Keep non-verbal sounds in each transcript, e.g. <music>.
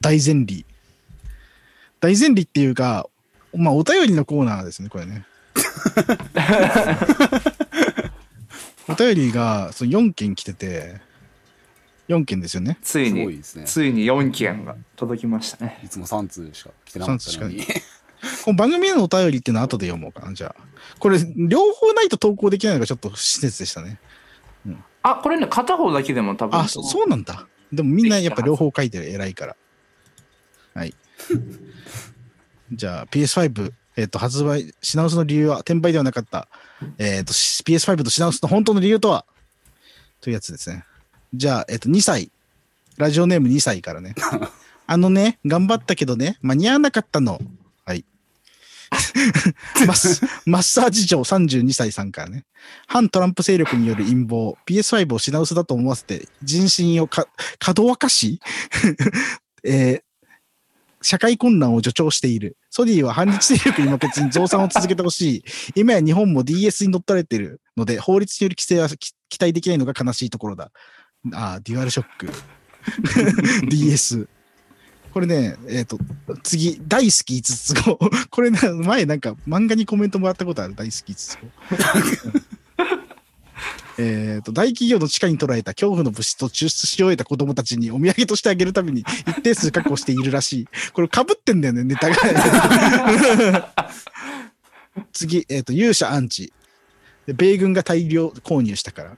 大前理。大前理っていうか、まあ、お便りのコーナーですね、これね。<laughs> お便りがその4件来てて、4件ですよね。ついに、すごいですね。ついに4件が届きましたね。いつも3通しか来てなかったのに。この番組へのお便りっていうのは後で読もうかな、じゃあ。これ、両方ないと投稿できないのがちょっと不親切でしたね。あ、これね、片方だけでも多分。あ、そそうなんだ。でもみんなやっぱ両方書いてる、偉いから。はい。じゃあ PS5、えっ、と、発売、品薄の理由は転売ではなかった。えっ、と、PS5 と品薄の本当の理由とは？というやつですね。じゃあ、えっ、と、2歳。ラジオネーム2歳からね。あのね、頑張ったけどね、間に合わなかったの。はい。マスマッサージ嬢32歳さんからね。反トランプ勢力による陰謀、PS5 を品薄だと思わせて、人心をか、かどわかし、<laughs> えー社会混乱を助長している。ソニーは反日勢力に負けずに増産を続けてほしい。今や日本も DS に乗っ取られているので、法律による規制は期待できないのが悲しいところだ。ああ、デュアルショック。<laughs> DS。これね、えっ、と、次、大好き5つ子。これね、前なんか漫画にコメントもらったことある、大好き5つ子。<laughs> えっと、大企業の地下に捉えた恐怖の物質を抽出し終えた子供たちにお土産としてあげるために <laughs> 一定数確保しているらしい。これ被ってんだよね、ネタが。<laughs> 次、えっ、と、勇者アンチ。で米軍が大量購入したから。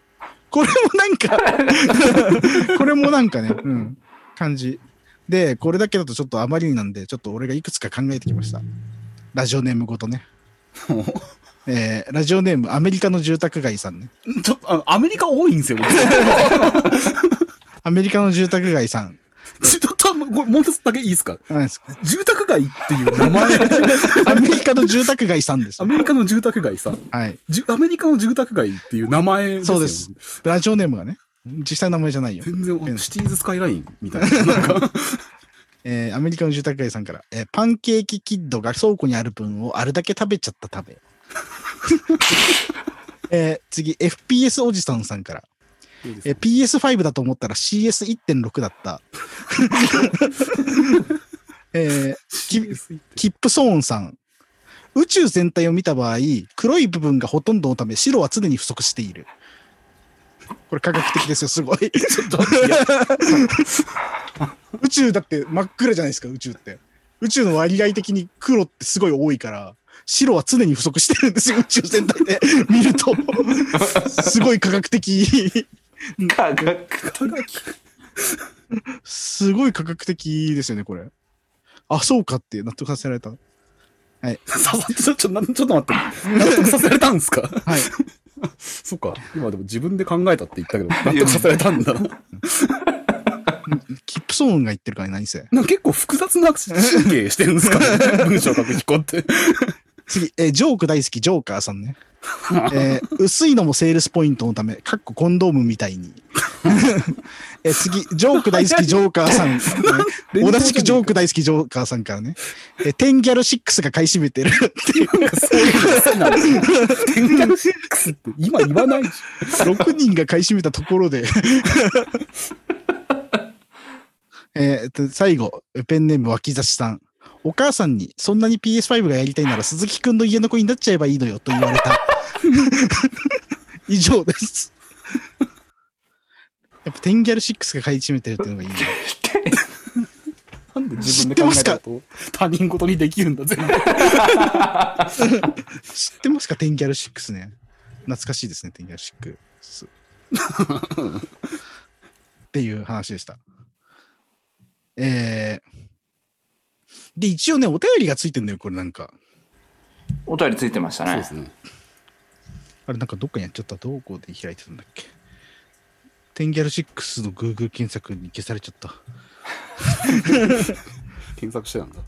これもなんか、<laughs> これもなんかね、うん、感じ。で、これだけだとちょっとあまりになんで、ちょっと俺がいくつか考えてきました。ラジオネームごとね。えーラジオネームアメリカの住宅街さんね。ちょっと、あのアメリカ多いんですよ。僕アメリカの住宅街さん。<laughs> ちょっと、これもう一つだけいいですか？何ですか？住宅街っていう名前。<laughs> アメリカの住宅街さんですア。メリカの住宅街さん。はい。アメリカの住宅街っていう名前ですよそうです。ラジオネームがね。実際の名前じゃないよ。全然、シティーズスカイラインみたいな。なんか、<laughs> えーアメリカの住宅街さんから、えーパンケーキキッドが倉庫にある分をあるだけ食べちゃった食べ。<laughs> えー次、FPS おじさんさんから、えー PS5 だと思ったら CS1.6 だった。<laughs> えーキキップソーンさん。宇宙全体を見た場合、黒い部分がほとんどのため、白は常に不足している。これ科学的ですよ、すごい。<laughs> 宇宙だって真っ暗じゃないですか、宇宙って。宇宙の割合的に黒ってすごい多いから、白は常に不足してるんですよ、宇宙全体で見ると。すごい科学的。科学すごい科学的ですよね、これ。あ、そうかって納得させられた。ささちょ、ちょ、なちょっと待って。納得させられたんですか？はい。そっか。今でも自分で考えたって言ったけど、納得させられたんだな。キップソーンが言ってるからね何せ。なんか結構複雑な神経してるんですかね文章書く人って。次、えージョーク大好き、ジョーカーさんね。<laughs> えー薄いのもセールスポイントのため、かっこコンドームみたいに。<laughs> えー次、ジョーク大好き、ジョーカーさん。<laughs> 同じくジョーク大好き、ジョーカーさんからね。えーテンギャル6が買い占めてる。なんかそういうの好きなんですよ。テンギャル6って今言わないし。6人が買い占めたところで。えーと最後、ペンネーム脇差しさん。お母さんに、そんなに PS5 がやりたいなら鈴木くんの家の子になっちゃえばいいのよと言われた。<laughs> 以上です。やっぱテンギャル6が買い占めてるっていうのがいいね。なんで自分で考えたと他人事にできるんだ、全部。知ってますか？テンギャル6ね。懐かしいですね、テンギャル6。<laughs> っていう話でした。えー、で、一応ね、お便りがついてんだよ、これなんか。お便りついてましたねそうですね。あれなんかどっかにやっちゃった。どこで開いてたんだっけ。テンギャル6の Google 検索に消されちゃった。<laughs> 検索してたんだ。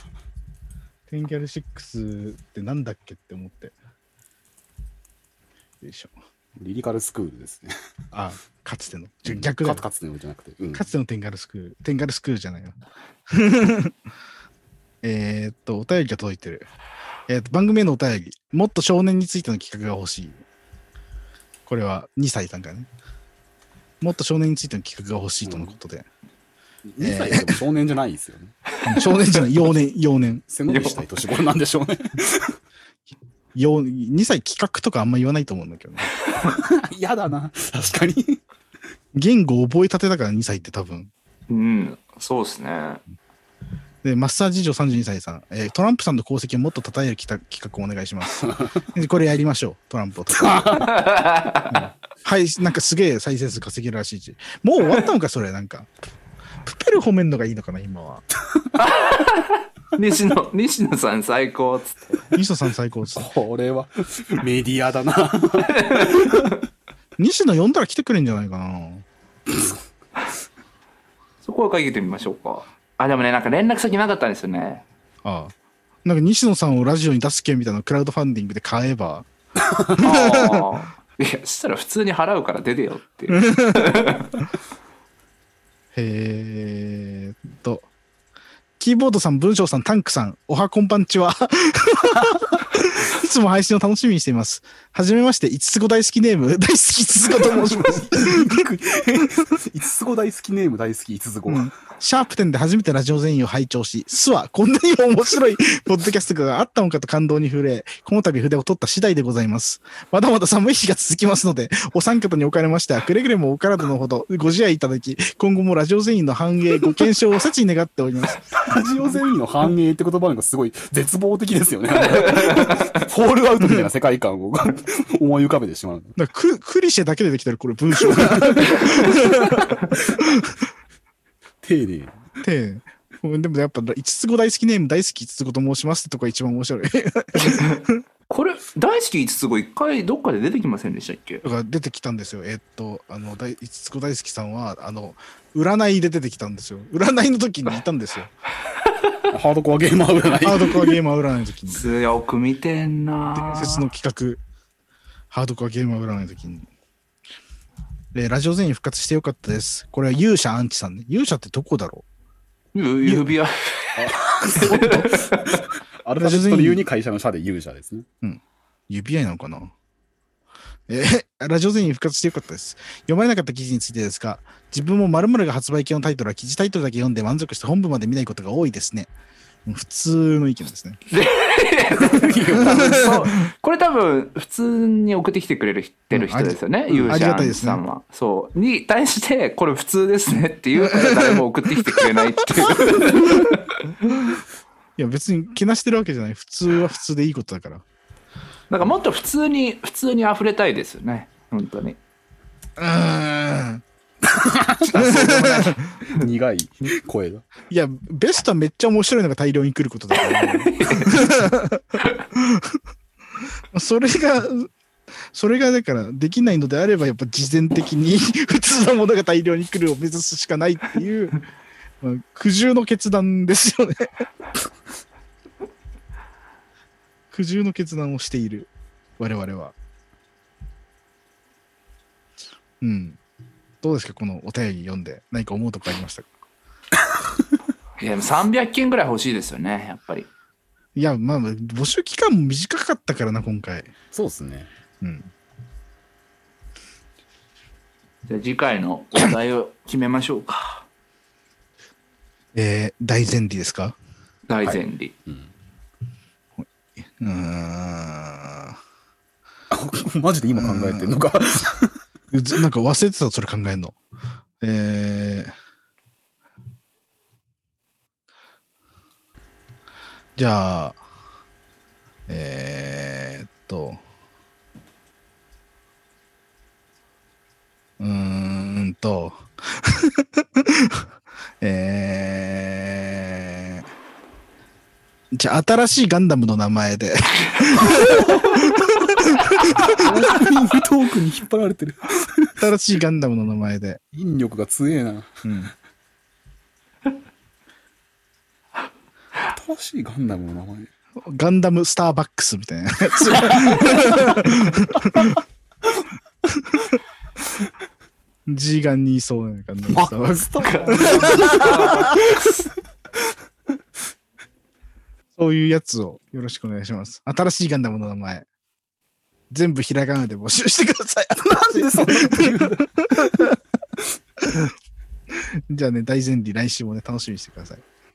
テンギャル6ってなんだっけって思って。よいしょ。リリカルスクールですね。あ、かつての。逆だか。かつてのじゃなくて。うんかつてのテンガルスクール。テンガルスクールじゃないよ。<laughs> えーっと、お便りが届いてる。えーっと、番組へのお便り。もっと少年についての企画が欲しい。これは2歳さんからね。もっと少年についての企画が欲しいとのことで。2歳でも少年じゃないですよね。<laughs> 少年じゃない、幼年、幼年。背伸びしたい年頃なんでしょうね。幼2歳企画とかあんま言わないと思うんだけどね。<laughs> 嫌だな。確かに。言語覚えたてだから2歳って多分。うん、そうですね。で、マッサージ嬢32歳さん、えートランプさんの功績をもっと称える企画企画をお願いします。<laughs> でこれやりましょう、トランプを称える。<laughs> はい、なんかすげえ再生数稼げるらしいし。もう終わったのか、それ、なんか。プペル褒めんのがいいのかな、今は。<laughs> 西野、西野さん最高っつって。西野さん最高です。これは、メディアだな。西野呼んだら来てくれんじゃないかな。そこはかけてみましょうか。あ、でもね、なんか連絡先なかったんですよね。ああ。なんか西野さんをラジオに出す件みたいなのクラウドファンディングで買えば、ああ。いや、そしたら普通に払うから出てよっていう。<laughs> えーっと、キーボードさん、文章さん、タンクさん、おはこんばんちは。いつも配信を楽しみにしています。はじめまして、いつつご大好きネーム、大好きいつつごと申します。いつつご大好きネーム大好き、いつつご。うんシャープ10で初めてラジオ全員を拝聴し、すはこんなにも面白いポッドキャストがあったのかと感動に触れ、この度筆を取った次第でございます。まだまだ寒い日が続きますので、お三方におかれましては、くれぐれもお体のほどご自愛いただき、今後もラジオ全員の繁栄、ご健勝を切に願っております。ラジオ全員の繁栄って言葉なんかすごい絶望的ですよね。フォールアウトみたいな世界観を <laughs> 思い浮かべてしまう。だククリシェだけでできてる、これ文章が。丁寧。で、でもやっぱ、五つ子大好きネーム大好き五つ子と申しますってとこが一番面白い。これ、大好き5つ子一回どっかで出てきませんでしたっけ？だから出てきたんですよ。えっと、あの、大五つ子大好きさんは、あの、占いで出てきたんですよ。占いの時にいたんですよ。<laughs> ハードコアゲーマー占い。ハードコアゲーマー占いの時に。強く見てんな伝説の企画、ハードコアゲーマー占いの時に。で、ラジオ全員復活してよかったです。これは勇者アンチさんね。勇者ってどこだろゆ指輪。アルファベットの U に会社の社で勇者ですね。う指輪なのかな？えー <laughs> ラジオ全員復活してよかったです。読まれなかった記事についてですが、自分も〇〇が発売系のタイトルは記事タイトルだけ読んで満足して本部まで見ないことが多いですね。うん普通の意見ですね。そ <laughs> うこれ多分普通に送ってきてくれるてる人ですよね、うん勇ありがた者いですねさんは。そう。に対して、これ普通ですねって言うから誰も送ってきてくれないっていう。<laughs> いや別にけなしてるわけじゃない。普通は普通でいいことだから。なんかもっと普通に、普通に溢れたいですよね。本当に。うーん。苦い声だ。いや、ベストはめっちゃ面白いのが大量に来ることだから。それが、それがだからできないのであれば、やっぱ事前的に <laughs> 普通のものが大量に来るを目指すしかないっていう、まあ、苦渋の決断ですよね。苦渋の決断をしている、我々は。うん。どうですか、このお便り読んで。何か思うとこありましたか？<laughs> いや、でも300件ぐらい欲しいですよね、やっぱり。いや、まあ、募集期間も短かったからな、今回。そうですね。うん。じゃあ次回のお題を決めましょうか。えー、大前提ですか？大前理。うん。うん。<laughs> マジで今考えてんのか。なんか忘れてた、それ考えるの。えー、じゃあ、えー、っと、うーんと、<laughs> えー、じゃあ、新しいガンダムの名前で、オープニングトークに引っ張られてる。新しいガンダムの名前で、引力が強えな。うん。新しいガンダムの名前。ガンダムスターバックスみたいなやつ。G ガンにいそうなガンダムスターバックス。<laughs> <laughs> そういうやつをよろしくお願いします。新しいガンダムの名前。全部ひらがなで募集してください。なんでそんな <laughs> じゃあね、大前提来週もね、楽しみにしてください。